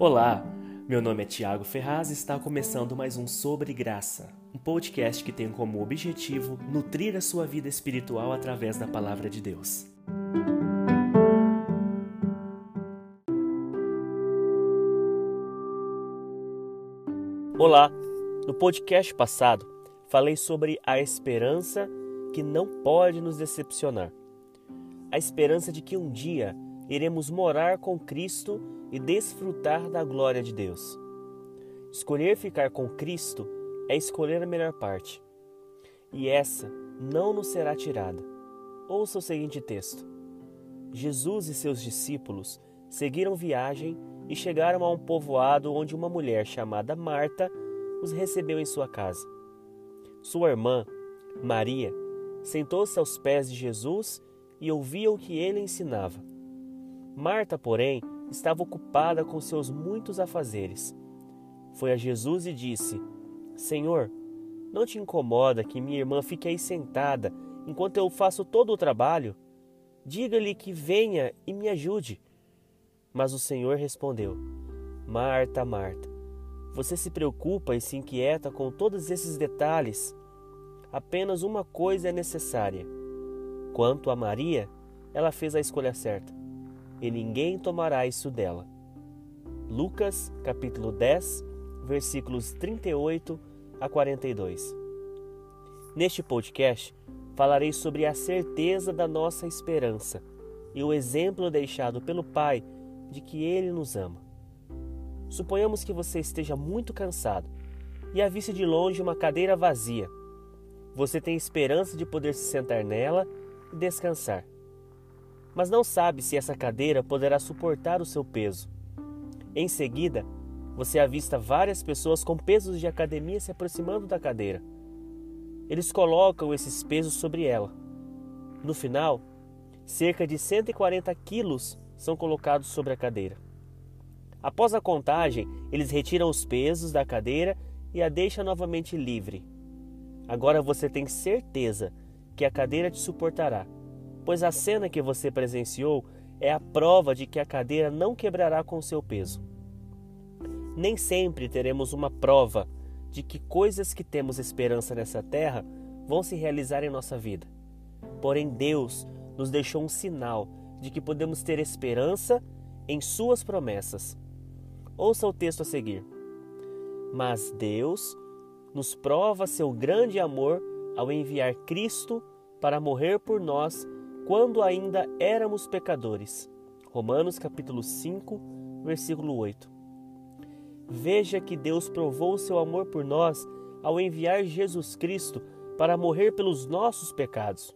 Olá, meu nome é Tiago Ferraz e está começando mais um Sobre Graça, um podcast que tem como objetivo nutrir a sua vida espiritual através da palavra de Deus. Olá, no podcast passado falei sobre a esperança que não pode nos decepcionar. A esperança de que um dia iremos morar com Cristo e desfrutar da glória de Deus. Escolher ficar com Cristo é escolher a melhor parte. E essa não nos será tirada. Ouça o seguinte texto: Jesus e seus discípulos seguiram viagem e chegaram a um povoado onde uma mulher chamada Marta os recebeu em sua casa. Sua irmã, Maria, sentou-se aos pés de Jesus e ouvia o que ele ensinava. Marta, porém, estava ocupada com seus muitos afazeres. Foi a Jesus e disse: Senhor, não te incomoda que minha irmã fique aí sentada enquanto eu faço todo o trabalho? Diga-lhe que venha e me ajude. Mas o Senhor respondeu: Marta, Marta, você se preocupa e se inquieta com todos esses detalhes. Apenas uma coisa é necessária. Quanto a Maria, ela fez a escolha certa e ninguém tomará isso dela. Lucas, capítulo 10, versículos 38 a 42. Neste podcast, falarei sobre a certeza da nossa esperança e o exemplo deixado pelo Pai de que Ele nos ama. Suponhamos que você esteja muito cansado e aviste de longe uma cadeira vazia. Você tem esperança de poder se sentar nela e descansar mas não sabe se essa cadeira poderá suportar o seu peso. Em seguida, você avista várias pessoas com pesos de academia se aproximando da cadeira. Eles colocam esses pesos sobre ela. No final, cerca de 140 quilos são colocados sobre a cadeira. Após a contagem, eles retiram os pesos da cadeira e a deixam novamente livre. Agora você tem certeza que a cadeira te suportará pois a cena que você presenciou é a prova de que a cadeira não quebrará com seu peso. Nem sempre teremos uma prova de que coisas que temos esperança nessa terra vão se realizar em nossa vida. Porém, Deus nos deixou um sinal de que podemos ter esperança em Suas promessas. Ouça o texto a seguir. Mas Deus nos prova seu grande amor ao enviar Cristo para morrer por nós quando ainda éramos pecadores. Romanos capítulo 5, versículo 8. Veja que Deus provou o seu amor por nós ao enviar Jesus Cristo para morrer pelos nossos pecados.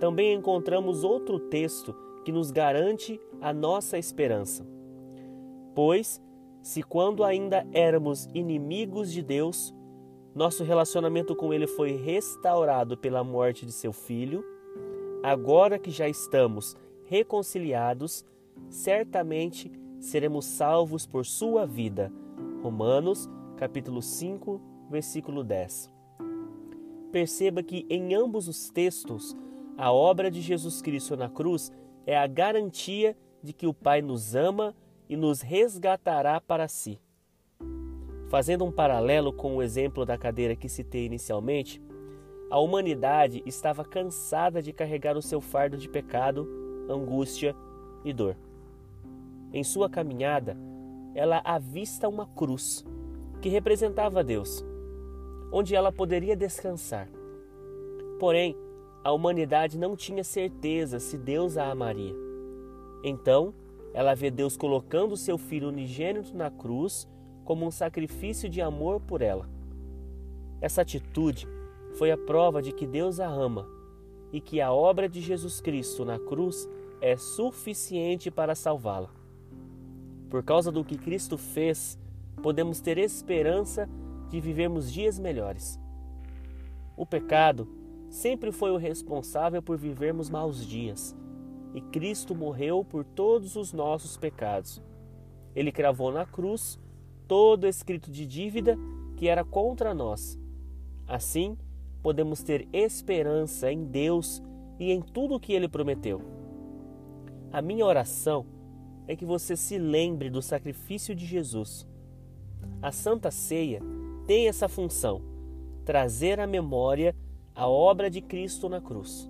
Também encontramos outro texto que nos garante a nossa esperança. Pois, se quando ainda éramos inimigos de Deus, nosso relacionamento com Ele foi restaurado pela morte de seu Filho, Agora que já estamos reconciliados, certamente seremos salvos por sua vida. Romanos, capítulo 5, versículo 10. Perceba que em ambos os textos, a obra de Jesus Cristo na cruz é a garantia de que o Pai nos ama e nos resgatará para si. Fazendo um paralelo com o exemplo da cadeira que citei inicialmente, a humanidade estava cansada de carregar o seu fardo de pecado, angústia e dor. Em sua caminhada, ela avista uma cruz que representava Deus, onde ela poderia descansar. Porém, a humanidade não tinha certeza se Deus a amaria. Então, ela vê Deus colocando seu filho unigênito na cruz como um sacrifício de amor por ela. Essa atitude foi a prova de que Deus a ama e que a obra de Jesus Cristo na cruz é suficiente para salvá-la. Por causa do que Cristo fez, podemos ter esperança de vivermos dias melhores. O pecado sempre foi o responsável por vivermos maus dias, e Cristo morreu por todos os nossos pecados. Ele cravou na cruz todo escrito de dívida que era contra nós. Assim, podemos ter esperança em Deus e em tudo o que Ele prometeu. A minha oração é que você se lembre do sacrifício de Jesus. A Santa Ceia tem essa função: trazer à memória a obra de Cristo na cruz.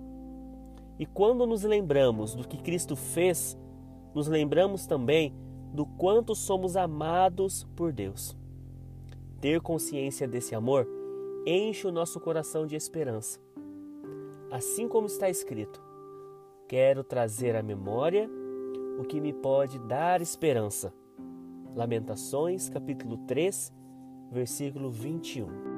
E quando nos lembramos do que Cristo fez, nos lembramos também do quanto somos amados por Deus. Ter consciência desse amor enche o nosso coração de esperança. Assim como está escrito: Quero trazer à memória o que me pode dar esperança. Lamentações, capítulo 3, versículo 21.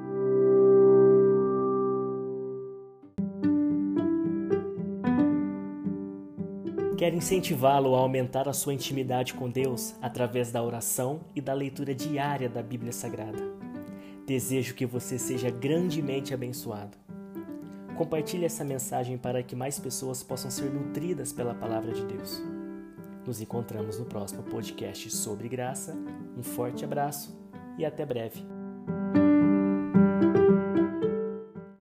Quero incentivá-lo a aumentar a sua intimidade com Deus através da oração e da leitura diária da Bíblia Sagrada. Desejo que você seja grandemente abençoado. Compartilhe essa mensagem para que mais pessoas possam ser nutridas pela palavra de Deus. Nos encontramos no próximo podcast sobre graça. Um forte abraço e até breve.